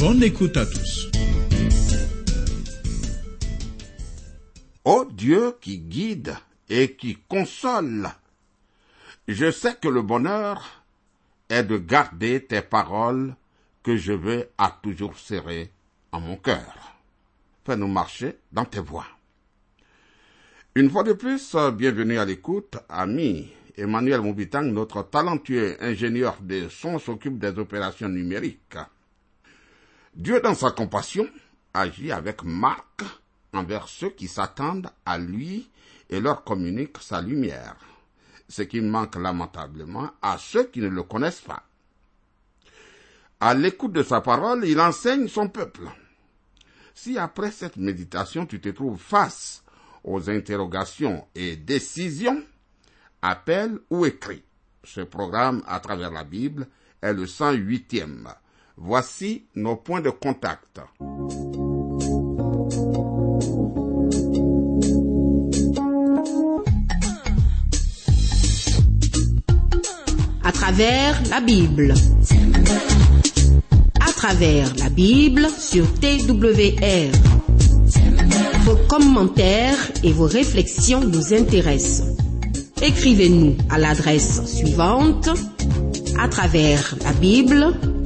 Bonne écoute à tous. Ô Dieu qui guide et qui console, je sais que le bonheur est de garder tes paroles que je veux à toujours serrer en mon cœur. Fais-nous marcher dans tes voies. Une fois de plus, bienvenue à l'écoute, ami. Emmanuel Moubitang, notre talentueux ingénieur de son, s'occupe des opérations numériques. Dieu, dans sa compassion, agit avec marque envers ceux qui s'attendent à lui et leur communique sa lumière, ce qui manque lamentablement à ceux qui ne le connaissent pas. À l'écoute de sa parole, il enseigne son peuple. Si après cette méditation tu te trouves face aux interrogations et décisions, appelle ou écris. Ce programme à travers la Bible est le 108e. Voici nos points de contact. À travers la Bible. À travers la Bible sur TWR. Vos commentaires et vos réflexions nous intéressent. Écrivez-nous à l'adresse suivante à travers la Bible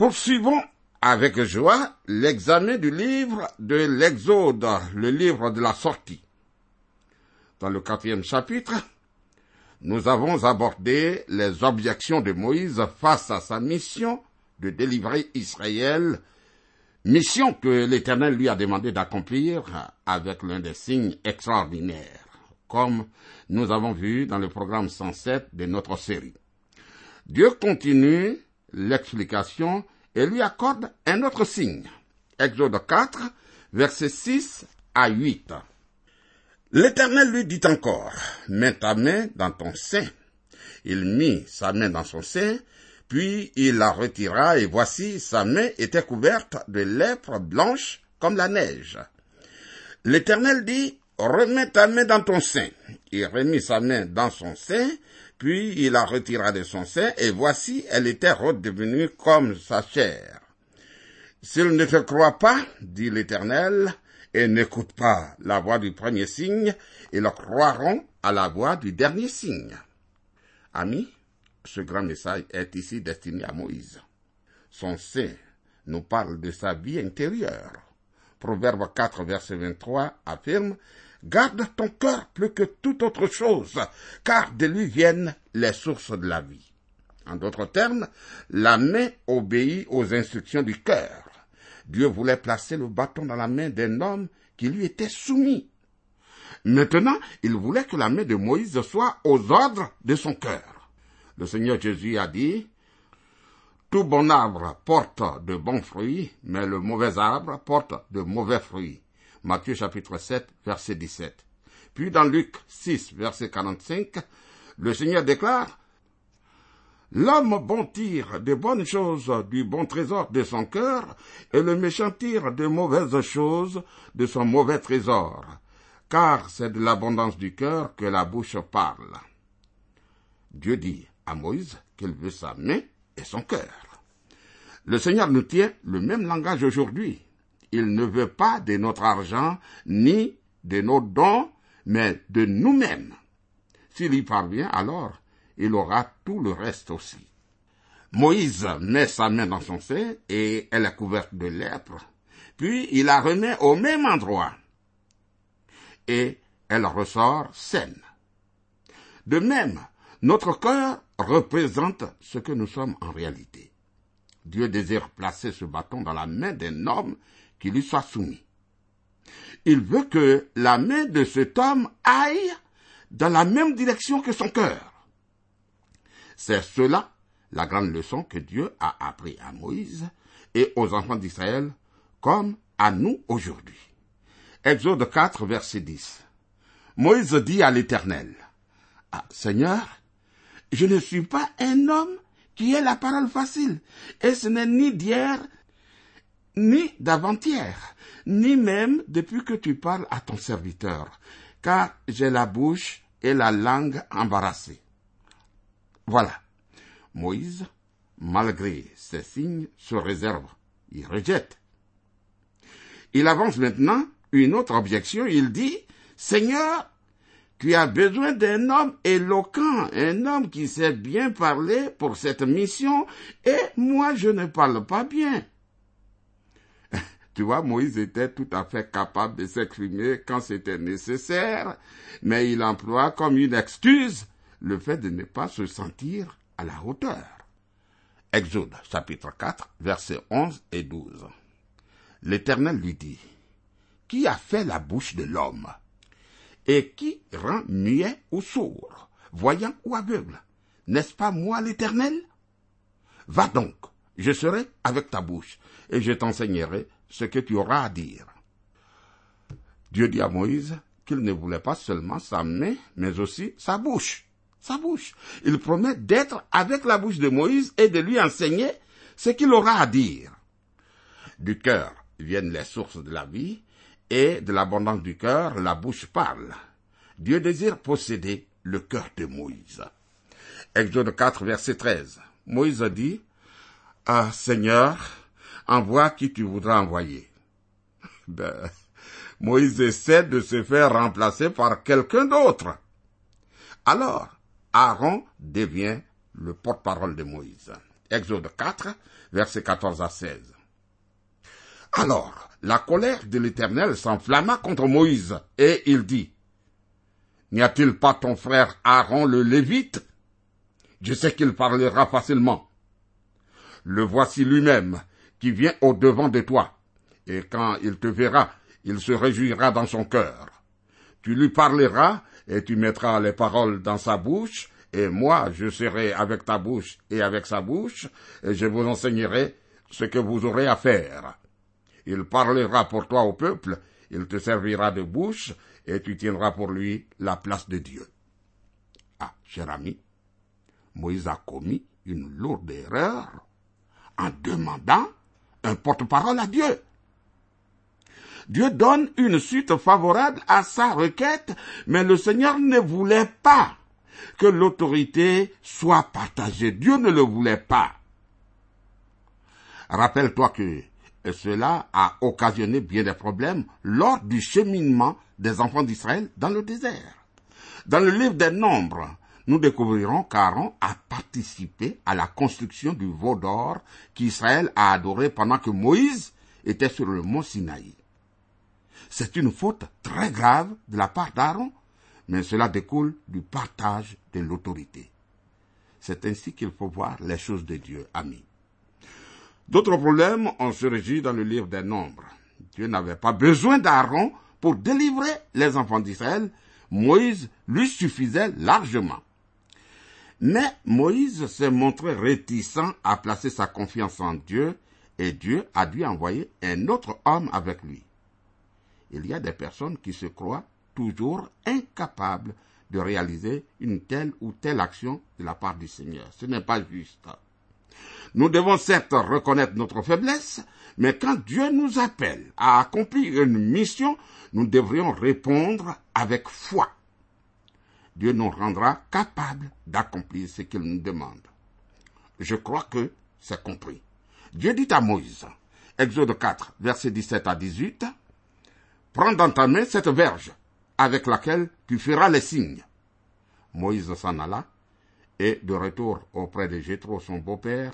Poursuivons avec joie l'examen du livre de l'Exode, le livre de la sortie. Dans le quatrième chapitre, nous avons abordé les objections de Moïse face à sa mission de délivrer Israël, mission que l'Éternel lui a demandé d'accomplir avec l'un des signes extraordinaires, comme nous avons vu dans le programme 107 de notre série. Dieu continue l'explication et lui accorde un autre signe. Exode 4, versets 6 à 8. L'Éternel lui dit encore, mets ta main dans ton sein. Il mit sa main dans son sein, puis il la retira, et voici sa main était couverte de lèpre blanche comme la neige. L'Éternel dit, remets ta main dans ton sein. Il remit sa main dans son sein, puis il la retira de son sein, et voici elle était redevenue comme sa chair. S'il ne te croit pas, dit l'Éternel, et n'écoute pas la voix du premier signe, ils croiront à la voix du dernier signe. Amis, ce grand message est ici destiné à Moïse. Son sein nous parle de sa vie intérieure. Proverbe 4, verset 23 affirme Garde ton cœur plus que toute autre chose, car de lui viennent les sources de la vie. En d'autres termes, la main obéit aux instructions du cœur. Dieu voulait placer le bâton dans la main d'un homme qui lui était soumis. Maintenant, il voulait que la main de Moïse soit aux ordres de son cœur. Le Seigneur Jésus a dit, Tout bon arbre porte de bons fruits, mais le mauvais arbre porte de mauvais fruits. Matthieu chapitre 7, verset 17. Puis dans Luc 6, verset 45, le Seigneur déclare, L'homme bon tire de bonnes choses du bon trésor de son cœur, et le méchant tire de mauvaises choses de son mauvais trésor, car c'est de l'abondance du cœur que la bouche parle. Dieu dit à Moïse qu'il veut sa main et son cœur. Le Seigneur nous tient le même langage aujourd'hui. Il ne veut pas de notre argent ni de nos dons, mais de nous-mêmes. S'il y parvient, alors il aura tout le reste aussi. Moïse met sa main dans son sein et elle est couverte de lèpre. puis il la remet au même endroit. Et elle ressort saine. De même, notre cœur représente ce que nous sommes en réalité. Dieu désire placer ce bâton dans la main d'un homme qui lui soit soumis. Il veut que la main de cet homme aille dans la même direction que son cœur. C'est cela la grande leçon que Dieu a appris à Moïse et aux enfants d'Israël comme à nous aujourd'hui. Exode 4, verset 10. Moïse dit à l'Éternel, ah, Seigneur, je ne suis pas un homme qui ait la parole facile, et ce n'est ni d'hier, ni d'avant-hier, ni même depuis que tu parles à ton serviteur, car j'ai la bouche et la langue embarrassées. Voilà. Moïse, malgré ces signes, se réserve. Il rejette. Il avance maintenant une autre objection. Il dit, Seigneur, tu as besoin d'un homme éloquent, un homme qui sait bien parler pour cette mission, et moi je ne parle pas bien. Tu vois, Moïse était tout à fait capable de s'exprimer quand c'était nécessaire, mais il emploie comme une excuse le fait de ne pas se sentir à la hauteur. Exode chapitre 4 versets 11 et 12. L'Éternel lui dit, Qui a fait la bouche de l'homme? Et qui rend muet ou sourd, voyant ou aveugle N'est-ce pas moi l'Éternel? Va donc, je serai avec ta bouche, et je t'enseignerai ce que tu auras à dire. Dieu dit à Moïse qu'il ne voulait pas seulement sa main, mais aussi sa bouche. Sa bouche. Il promet d'être avec la bouche de Moïse et de lui enseigner ce qu'il aura à dire. Du cœur viennent les sources de la vie, et de l'abondance du cœur, la bouche parle. Dieu désire posséder le cœur de Moïse. Exode 4, verset 13. Moïse dit, Ah, Seigneur, envoie qui tu voudras envoyer. Ben, Moïse essaie de se faire remplacer par quelqu'un d'autre. Alors, Aaron devient le porte-parole de Moïse. Exode 4, verset 14 à 16. Alors, la colère de l'Éternel s'enflamma contre Moïse, et il dit, N'y a-t-il pas ton frère Aaron le Lévite? Je sais qu'il parlera facilement. Le voici lui-même, qui vient au devant de toi, et quand il te verra, il se réjouira dans son cœur. Tu lui parleras, et tu mettras les paroles dans sa bouche, et moi je serai avec ta bouche et avec sa bouche, et je vous enseignerai ce que vous aurez à faire. Il parlera pour toi au peuple, il te servira de bouche, et tu tiendras pour lui la place de Dieu. Ah, cher ami, Moïse a commis une lourde erreur en demandant un porte-parole à Dieu. Dieu donne une suite favorable à sa requête, mais le Seigneur ne voulait pas que l'autorité soit partagée. Dieu ne le voulait pas. Rappelle-toi que cela a occasionné bien des problèmes lors du cheminement des enfants d'Israël dans le désert. Dans le livre des Nombres, nous découvrirons qu'Aaron a participé à la construction du veau d'or qu'Israël a adoré pendant que Moïse était sur le mont Sinaï. C'est une faute très grave de la part d'Aaron, mais cela découle du partage de l'autorité. C'est ainsi qu'il faut voir les choses de Dieu, amis. D'autres problèmes ont surgi dans le livre des Nombres. Dieu n'avait pas besoin d'Aaron pour délivrer les enfants d'Israël. Moïse lui suffisait largement. Mais Moïse s'est montré réticent à placer sa confiance en Dieu et Dieu a dû envoyer un autre homme avec lui. Il y a des personnes qui se croient toujours incapables de réaliser une telle ou telle action de la part du Seigneur. Ce n'est pas juste. Nous devons certes reconnaître notre faiblesse, mais quand Dieu nous appelle à accomplir une mission, nous devrions répondre avec foi. Dieu nous rendra capables d'accomplir ce qu'il nous demande. Je crois que c'est compris. Dieu dit à Moïse, Exode 4, versets 17 à 18, Prends dans ta main cette verge avec laquelle tu feras les signes. Moïse s'en alla, et de retour auprès de Jétro, son beau-père,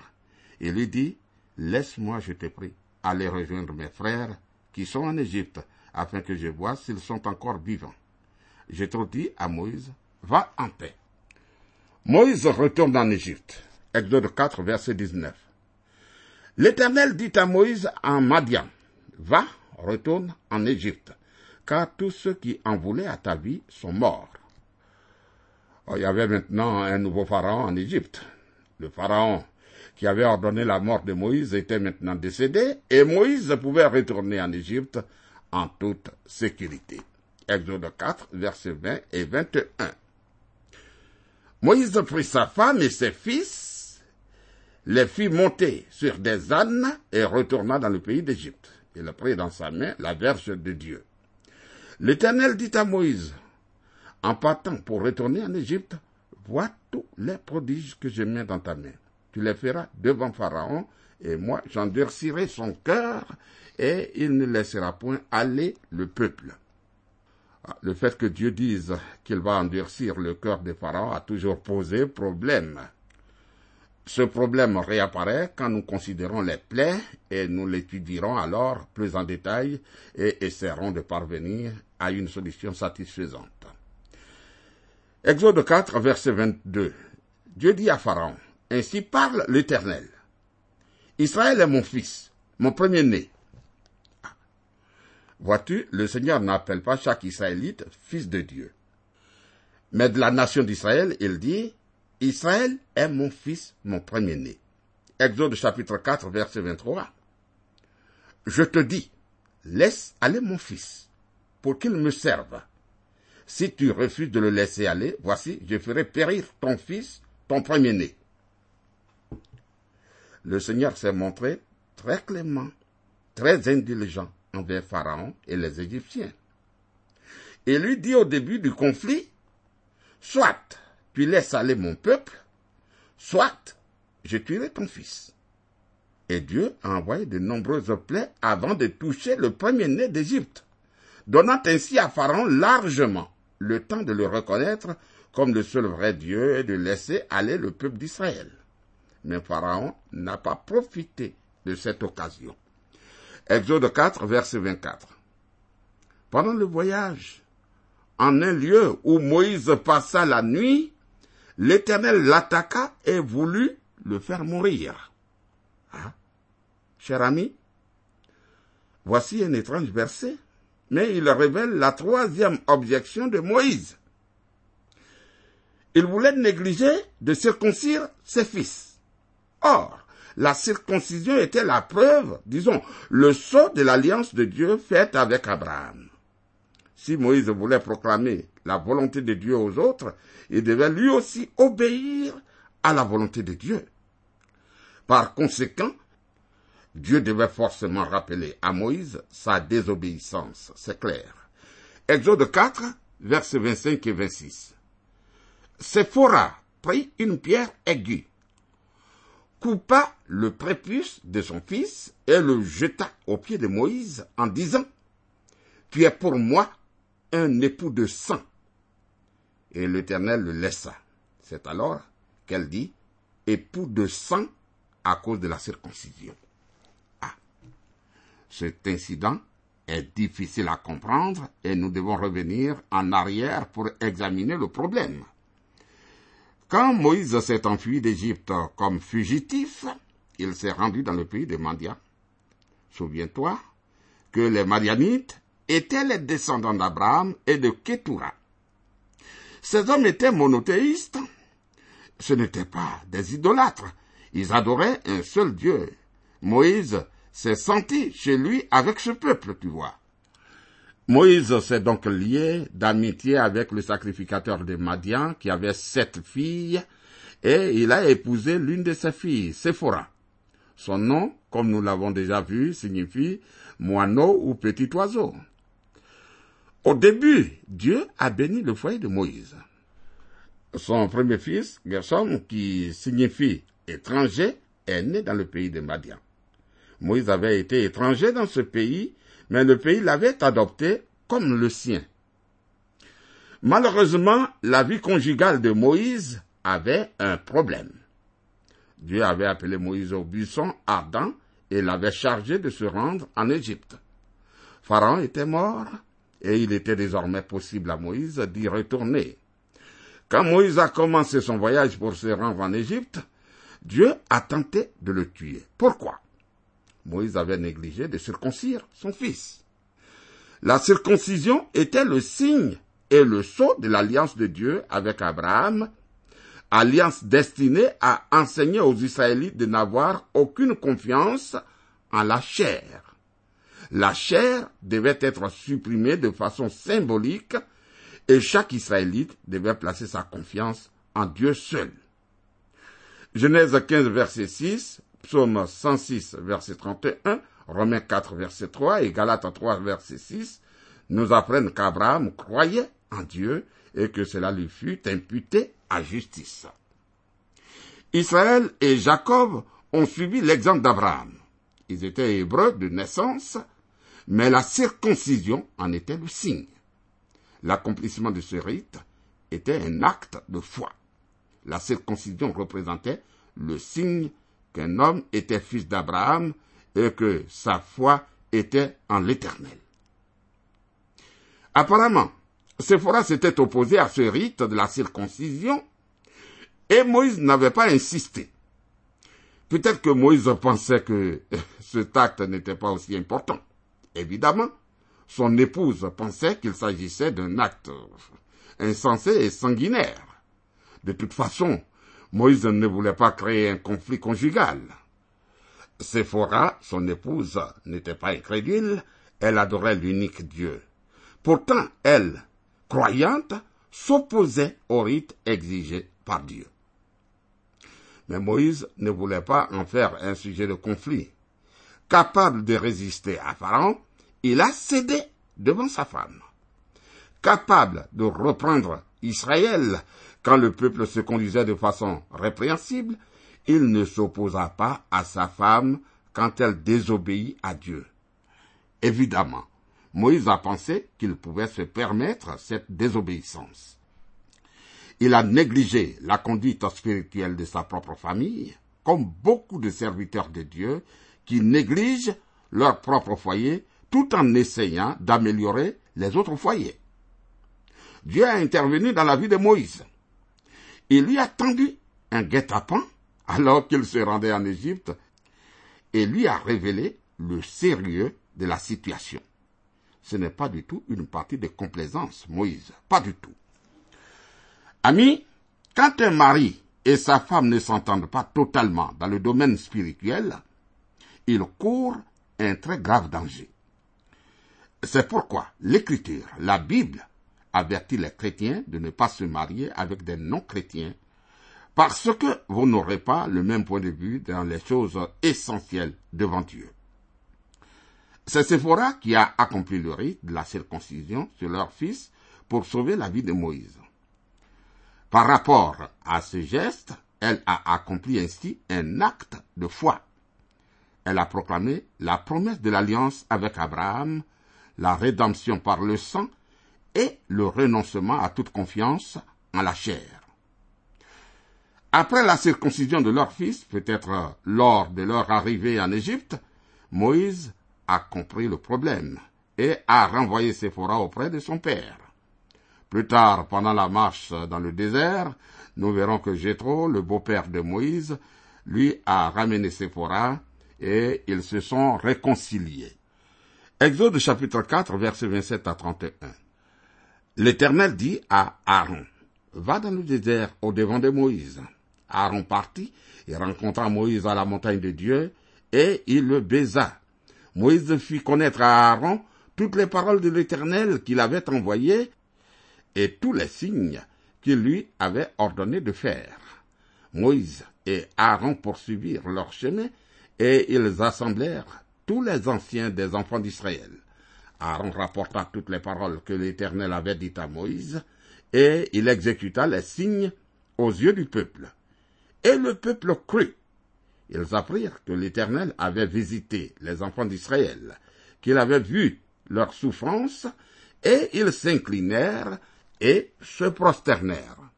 il lui dit, Laisse-moi, je te prie, aller rejoindre mes frères qui sont en Égypte, afin que je vois s'ils sont encore vivants. Jétro dit à Moïse, va en paix. Moïse retourne en Égypte. Exode 4, verset 19. L'Éternel dit à Moïse en Madian, va, retourne en Égypte, car tous ceux qui en voulaient à ta vie sont morts. Oh, il y avait maintenant un nouveau pharaon en Égypte. Le pharaon qui avait ordonné la mort de Moïse était maintenant décédé et Moïse pouvait retourner en Égypte en toute sécurité. Exode 4, versets 20 et 21. Moïse prit sa femme et ses fils, les fit monter sur des ânes et retourna dans le pays d'Égypte. Il prit dans sa main la verge de Dieu. L'Éternel dit à Moïse, en partant pour retourner en Égypte, vois tous les prodiges que je mets dans ta main. Tu les feras devant Pharaon, et moi j'endurcirai son cœur, et il ne laissera point aller le peuple. Ah, le fait que Dieu dise qu'il va endurcir le cœur de Pharaon a toujours posé problème. Ce problème réapparaît quand nous considérons les plaies et nous l'étudierons alors plus en détail et essaierons de parvenir à une solution satisfaisante. Exode 4, verset 22. Dieu dit à Pharaon, Ainsi parle l'Éternel. Israël est mon fils, mon premier-né. Vois-tu, le Seigneur n'appelle pas chaque Israélite fils de Dieu. Mais de la nation d'Israël, il dit, Israël est mon fils, mon premier-né. Exode chapitre 4, verset 23. Je te dis, laisse aller mon fils, pour qu'il me serve. Si tu refuses de le laisser aller, voici, je ferai périr ton fils, ton premier-né. Le Seigneur s'est montré très clément, très indulgent envers Pharaon et les Égyptiens. Il lui dit au début du conflit, soit tu laisses aller mon peuple, soit je tuerai ton fils. Et Dieu a envoyé de nombreuses plaies avant de toucher le premier-né d'Égypte, donnant ainsi à Pharaon largement le temps de le reconnaître comme le seul vrai Dieu et de laisser aller le peuple d'Israël. Mais Pharaon n'a pas profité de cette occasion. Exode 4, verset 24. Pendant le voyage, en un lieu où Moïse passa la nuit, l'Éternel l'attaqua et voulut le faire mourir. Ah, cher ami, voici un étrange verset, mais il révèle la troisième objection de Moïse. Il voulait négliger de circoncire ses fils. Or, la circoncision était la preuve, disons, le sceau de l'alliance de Dieu faite avec Abraham. Si Moïse voulait proclamer la volonté de Dieu aux autres, il devait lui aussi obéir à la volonté de Dieu. Par conséquent, Dieu devait forcément rappeler à Moïse sa désobéissance, c'est clair. Exode 4, versets 25 et 26. Séphora prit une pierre aiguë coupa le prépuce de son fils et le jeta aux pieds de Moïse en disant, Tu es pour moi un époux de sang. Et l'Éternel le laissa. C'est alors qu'elle dit, époux de sang à cause de la circoncision. Cet incident est difficile à comprendre et nous devons revenir en arrière pour examiner le problème. Quand Moïse s'est enfui d'Égypte comme fugitif, il s'est rendu dans le pays de Mandia. Souviens-toi que les Madianites étaient les descendants d'Abraham et de Ketura. Ces hommes étaient monothéistes. Ce n'étaient pas des idolâtres. Ils adoraient un seul Dieu. Moïse s'est senti chez lui avec ce peuple, tu vois. Moïse s'est donc lié d'amitié avec le sacrificateur de Madian qui avait sept filles et il a épousé l'une de ses filles, Séphora. Son nom, comme nous l'avons déjà vu, signifie moineau ou petit oiseau. Au début, Dieu a béni le foyer de Moïse. Son premier fils, Gershom, qui signifie étranger, est né dans le pays de Madian. Moïse avait été étranger dans ce pays mais le pays l'avait adopté comme le sien. Malheureusement, la vie conjugale de Moïse avait un problème. Dieu avait appelé Moïse au buisson ardent et l'avait chargé de se rendre en Égypte. Pharaon était mort, et il était désormais possible à Moïse d'y retourner. Quand Moïse a commencé son voyage pour se rendre en Égypte, Dieu a tenté de le tuer. Pourquoi? Moïse avait négligé de circoncire son fils. La circoncision était le signe et le sceau de l'alliance de Dieu avec Abraham, alliance destinée à enseigner aux Israélites de n'avoir aucune confiance en la chair. La chair devait être supprimée de façon symbolique et chaque Israélite devait placer sa confiance en Dieu seul. Genèse 15, verset 6, Psaume 106, verset 31, Romains 4, verset 3 et Galates 3, verset 6 nous apprennent qu'Abraham croyait en Dieu et que cela lui fut imputé à justice. Israël et Jacob ont suivi l'exemple d'Abraham. Ils étaient hébreux de naissance, mais la circoncision en était le signe. L'accomplissement de ce rite était un acte de foi. La circoncision représentait le signe qu'un homme était fils d'Abraham et que sa foi était en l'Éternel. Apparemment, Séphora s'était opposé à ce rite de la circoncision et Moïse n'avait pas insisté. Peut-être que Moïse pensait que cet acte n'était pas aussi important. Évidemment, son épouse pensait qu'il s'agissait d'un acte insensé et sanguinaire. De toute façon, Moïse ne voulait pas créer un conflit conjugal. Séphora, son épouse, n'était pas incrédule, elle adorait l'unique Dieu. Pourtant, elle, croyante, s'opposait au rite exigé par Dieu. Mais Moïse ne voulait pas en faire un sujet de conflit. Capable de résister à Pharaon, il a cédé devant sa femme. Capable de reprendre Israël quand le peuple se conduisait de façon répréhensible, il ne s'opposa pas à sa femme quand elle désobéit à Dieu. Évidemment, Moïse a pensé qu'il pouvait se permettre cette désobéissance. Il a négligé la conduite spirituelle de sa propre famille, comme beaucoup de serviteurs de Dieu qui négligent leur propre foyer tout en essayant d'améliorer les autres foyers. Dieu a intervenu dans la vie de Moïse. Il lui a tendu un guet-apens alors qu'il se rendait en Égypte et lui a révélé le sérieux de la situation. Ce n'est pas du tout une partie de complaisance, Moïse, pas du tout. Ami, quand un mari et sa femme ne s'entendent pas totalement dans le domaine spirituel, ils courent un très grave danger. C'est pourquoi l'Écriture, la Bible, avertit les chrétiens de ne pas se marier avec des non-chrétiens, parce que vous n'aurez pas le même point de vue dans les choses essentielles devant Dieu. C'est Séphora qui a accompli le rite de la circoncision sur leur fils pour sauver la vie de Moïse. Par rapport à ce geste, elle a accompli ainsi un acte de foi. Elle a proclamé la promesse de l'alliance avec Abraham, la rédemption par le sang et le renoncement à toute confiance en la chair. Après la circoncision de leur fils, peut-être lors de leur arrivée en Égypte, Moïse a compris le problème et a renvoyé Séphora auprès de son père. Plus tard, pendant la marche dans le désert, nous verrons que Jétro, le beau-père de Moïse, lui a ramené Séphora et ils se sont réconciliés. Exode chapitre 4, versets 27 à 31. L'Éternel dit à Aaron, Va dans le désert au devant de Moïse. Aaron partit et rencontra Moïse à la montagne de Dieu, et il le baisa. Moïse fit connaître à Aaron toutes les paroles de l'Éternel qu'il avait envoyées et tous les signes qu'il lui avait ordonné de faire. Moïse et Aaron poursuivirent leur chemin et ils assemblèrent tous les anciens des enfants d'Israël. Aaron rapporta toutes les paroles que l'Éternel avait dites à Moïse, et il exécuta les signes aux yeux du peuple. Et le peuple crut. Ils apprirent que l'Éternel avait visité les enfants d'Israël, qu'il avait vu leurs souffrances, et ils s'inclinèrent et se prosternèrent.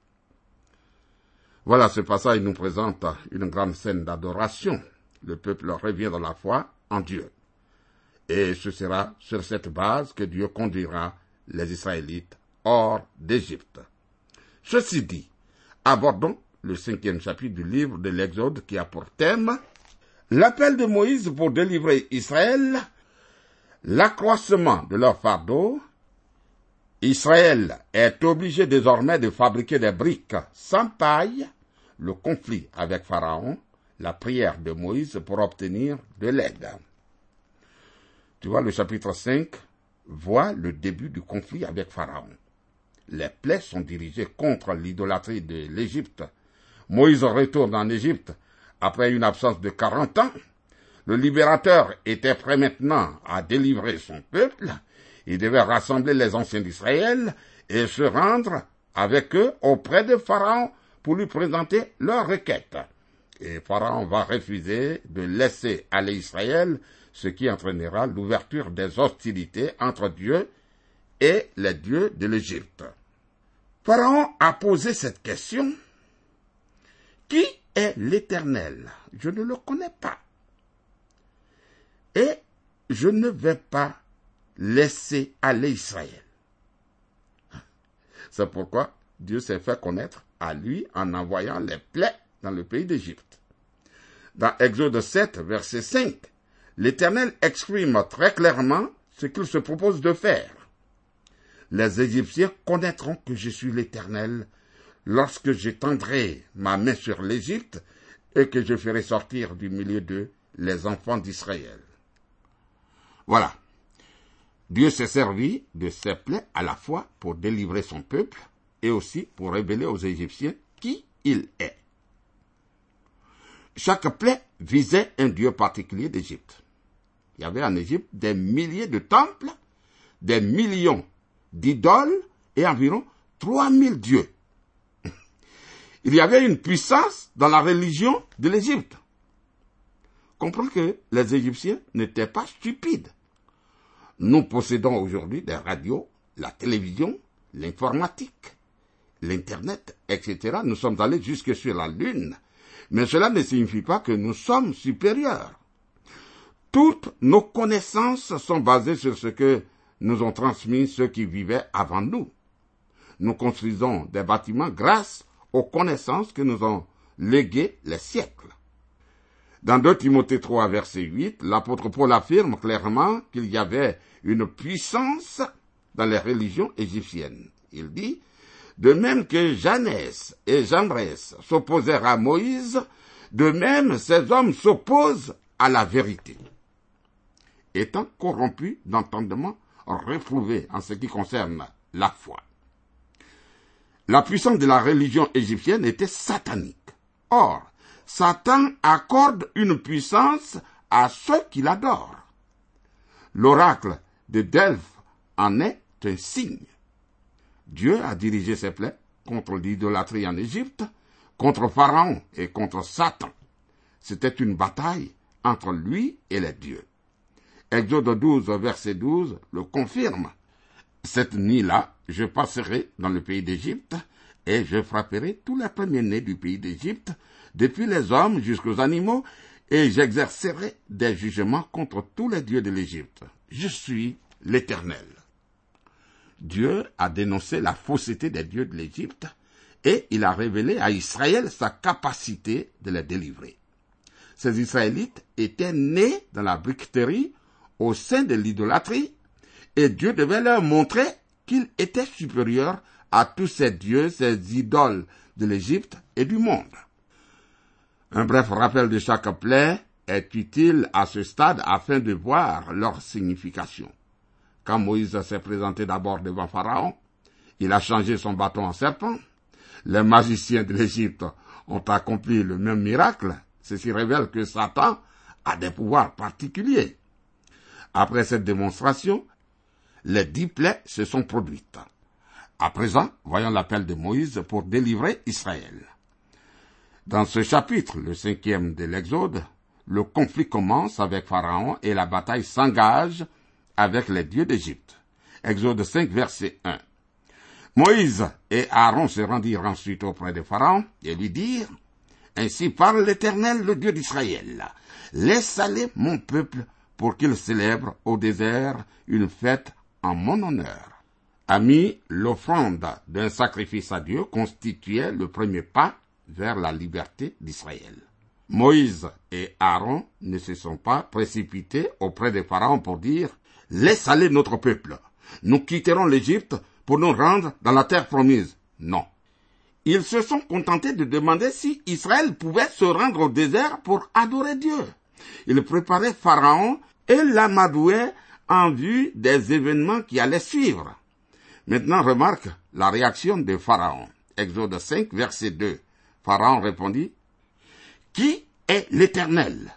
Voilà, ce passage nous présente une grande scène d'adoration. Le peuple revient dans la foi en Dieu. Et ce sera sur cette base que Dieu conduira les Israélites hors d'Égypte. Ceci dit, abordons le cinquième chapitre du livre de l'Exode qui a pour thème l'appel de Moïse pour délivrer Israël, l'accroissement de leur fardeau. Israël est obligé désormais de fabriquer des briques sans paille, le conflit avec Pharaon, la prière de Moïse pour obtenir de l'aide. Tu vois, le chapitre 5 voit le début du conflit avec Pharaon. Les plaies sont dirigées contre l'idolâtrie de l'Égypte. Moïse retourne en Égypte après une absence de quarante ans. Le libérateur était prêt maintenant à délivrer son peuple. Il devait rassembler les anciens d'Israël et se rendre avec eux auprès de Pharaon pour lui présenter leur requête. Et Pharaon va refuser de laisser aller Israël ce qui entraînera l'ouverture des hostilités entre Dieu et les dieux de l'Égypte. Pharaon a posé cette question. Qui est l'Éternel? Je ne le connais pas. Et je ne vais pas laisser aller Israël. C'est pourquoi Dieu s'est fait connaître à lui en envoyant les plaies dans le pays d'Égypte. Dans Exode 7, verset 5, l'Éternel exprime très clairement ce qu'il se propose de faire. Les Égyptiens connaîtront que je suis l'Éternel lorsque j'étendrai ma main sur l'Égypte et que je ferai sortir du milieu d'eux les enfants d'Israël. Voilà. Dieu s'est servi de ces plaies à la fois pour délivrer son peuple et aussi pour révéler aux Égyptiens qui il est. Chaque plaie visait un dieu particulier d'Égypte. Il y avait en Égypte des milliers de temples, des millions d'idoles et environ 3000 dieux. Il y avait une puissance dans la religion de l'Égypte. Comprenez que les Égyptiens n'étaient pas stupides. Nous possédons aujourd'hui des radios, la télévision, l'informatique, l'Internet, etc. Nous sommes allés jusque sur la Lune. Mais cela ne signifie pas que nous sommes supérieurs. Toutes nos connaissances sont basées sur ce que nous ont transmis ceux qui vivaient avant nous. Nous construisons des bâtiments grâce aux connaissances que nous ont léguées les siècles. Dans 2 Timothée 3, verset 8, l'apôtre Paul affirme clairement qu'il y avait une puissance dans les religions égyptiennes. Il dit, de même que Jeannès et Jambres s'opposèrent à Moïse, de même ces hommes s'opposent à la vérité étant corrompus d'entendement, reprouvés en ce qui concerne la foi. La puissance de la religion égyptienne était satanique. Or, Satan accorde une puissance à ceux qui l'adorent. L'oracle de Delphes en est un signe. Dieu a dirigé ses plaies contre l'idolâtrie en Égypte, contre Pharaon et contre Satan. C'était une bataille entre lui et les dieux. Exode 12, verset 12 le confirme. Cette nuit-là, je passerai dans le pays d'Égypte, et je frapperai tous les premiers-nés du pays d'Égypte, depuis les hommes jusqu'aux animaux, et j'exercerai des jugements contre tous les dieux de l'Égypte. Je suis l'Éternel. Dieu a dénoncé la fausseté des dieux de l'Égypte, et il a révélé à Israël sa capacité de les délivrer. Ces Israélites étaient nés dans la briqueterie au sein de l'idolâtrie, et Dieu devait leur montrer qu'il était supérieur à tous ces dieux, ces idoles de l'Égypte et du monde. Un bref rappel de chaque plaie est utile à ce stade afin de voir leur signification. Quand Moïse s'est présenté d'abord devant Pharaon, il a changé son bâton en serpent. Les magiciens de l'Égypte ont accompli le même miracle. Ceci révèle que Satan a des pouvoirs particuliers. Après cette démonstration, les dix plaies se sont produites. À présent, voyons l'appel de Moïse pour délivrer Israël. Dans ce chapitre, le cinquième de l'Exode, le conflit commence avec Pharaon et la bataille s'engage avec les dieux d'Égypte. Exode 5, verset 1. Moïse et Aaron se rendirent ensuite auprès de Pharaon et lui dirent, Ainsi parle l'Éternel, le Dieu d'Israël. Laisse aller mon peuple pour qu'il célèbre au désert une fête en mon honneur. Ami, l'offrande d'un sacrifice à Dieu constituait le premier pas vers la liberté d'Israël. Moïse et Aaron ne se sont pas précipités auprès des pharaons pour dire Laisse aller notre peuple. Nous quitterons l'Égypte pour nous rendre dans la terre promise. Non. Ils se sont contentés de demander si Israël pouvait se rendre au désert pour adorer Dieu. Ils préparaient Pharaon et l'amadouaient en vue des événements qui allaient suivre. Maintenant remarque la réaction de Pharaon. Exode 5, verset 2. Pharaon répondit, Qui est l'Éternel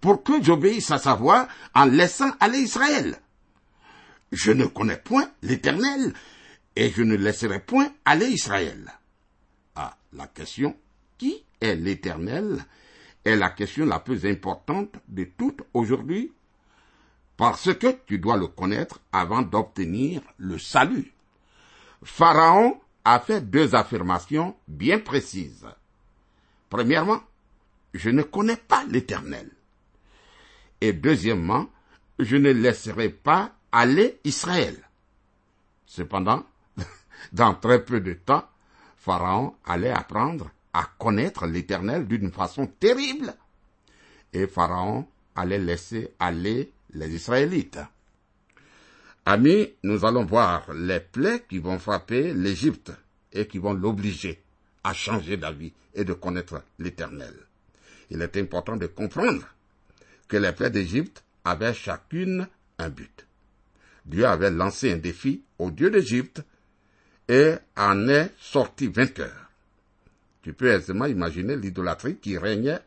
pour que j'obéisse à sa voix en laissant aller Israël? Je ne connais point l'Éternel et je ne laisserai point aller Israël. Ah, la question Qui est l'Éternel est la question la plus importante de toutes aujourd'hui parce que tu dois le connaître avant d'obtenir le salut. Pharaon a fait deux affirmations bien précises. Premièrement, je ne connais pas l'Éternel. Et deuxièmement, je ne laisserai pas aller Israël. Cependant, dans très peu de temps, Pharaon allait apprendre à connaître l'Éternel d'une façon terrible. Et Pharaon allait laisser aller les Israélites. Amis, nous allons voir les plaies qui vont frapper l'Égypte et qui vont l'obliger à changer d'avis et de connaître l'Éternel. Il est important de comprendre que les plaies d'Égypte avaient chacune un but. Dieu avait lancé un défi au Dieu d'Égypte et en est sorti vainqueur. Tu peux aisément imaginer l'idolâtrie qui régnait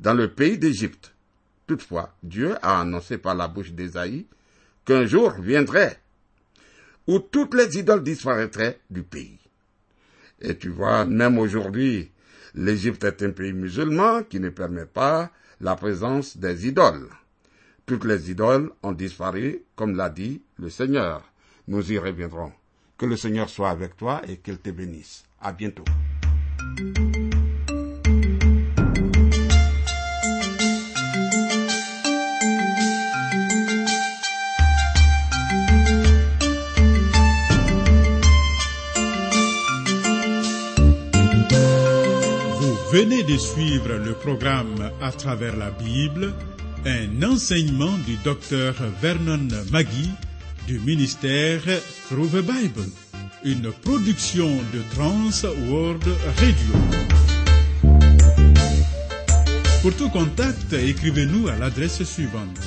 dans le pays d'Égypte. Toutefois, Dieu a annoncé par la bouche d'Ésaïe qu'un jour viendrait où toutes les idoles disparaîtraient du pays. Et tu vois, même aujourd'hui, l'Égypte est un pays musulman qui ne permet pas la présence des idoles. Toutes les idoles ont disparu, comme l'a dit le Seigneur. Nous y reviendrons. Que le Seigneur soit avec toi et qu'il te bénisse. À bientôt. Vous venez de suivre le programme À travers la Bible, un enseignement du docteur Vernon Magui du ministère Through the Bible, une production de Trans World Radio. Pour tout contact, écrivez-nous à l'adresse suivante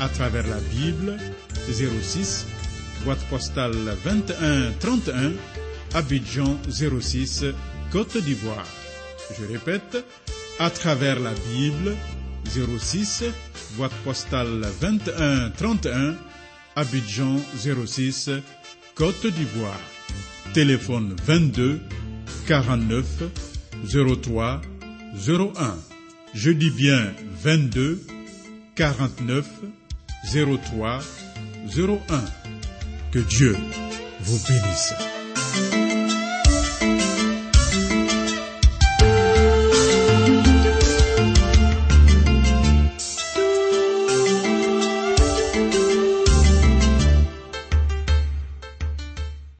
à travers la Bible 06 boîte postale 21 31 Abidjan 06 Côte d'Ivoire. Je répète, à travers la Bible 06 boîte postale 21 31 Abidjan 06 Côte d'Ivoire. Téléphone 22 49 03 01. Je dis bien 22 49 03 01. Que Dieu vous bénisse.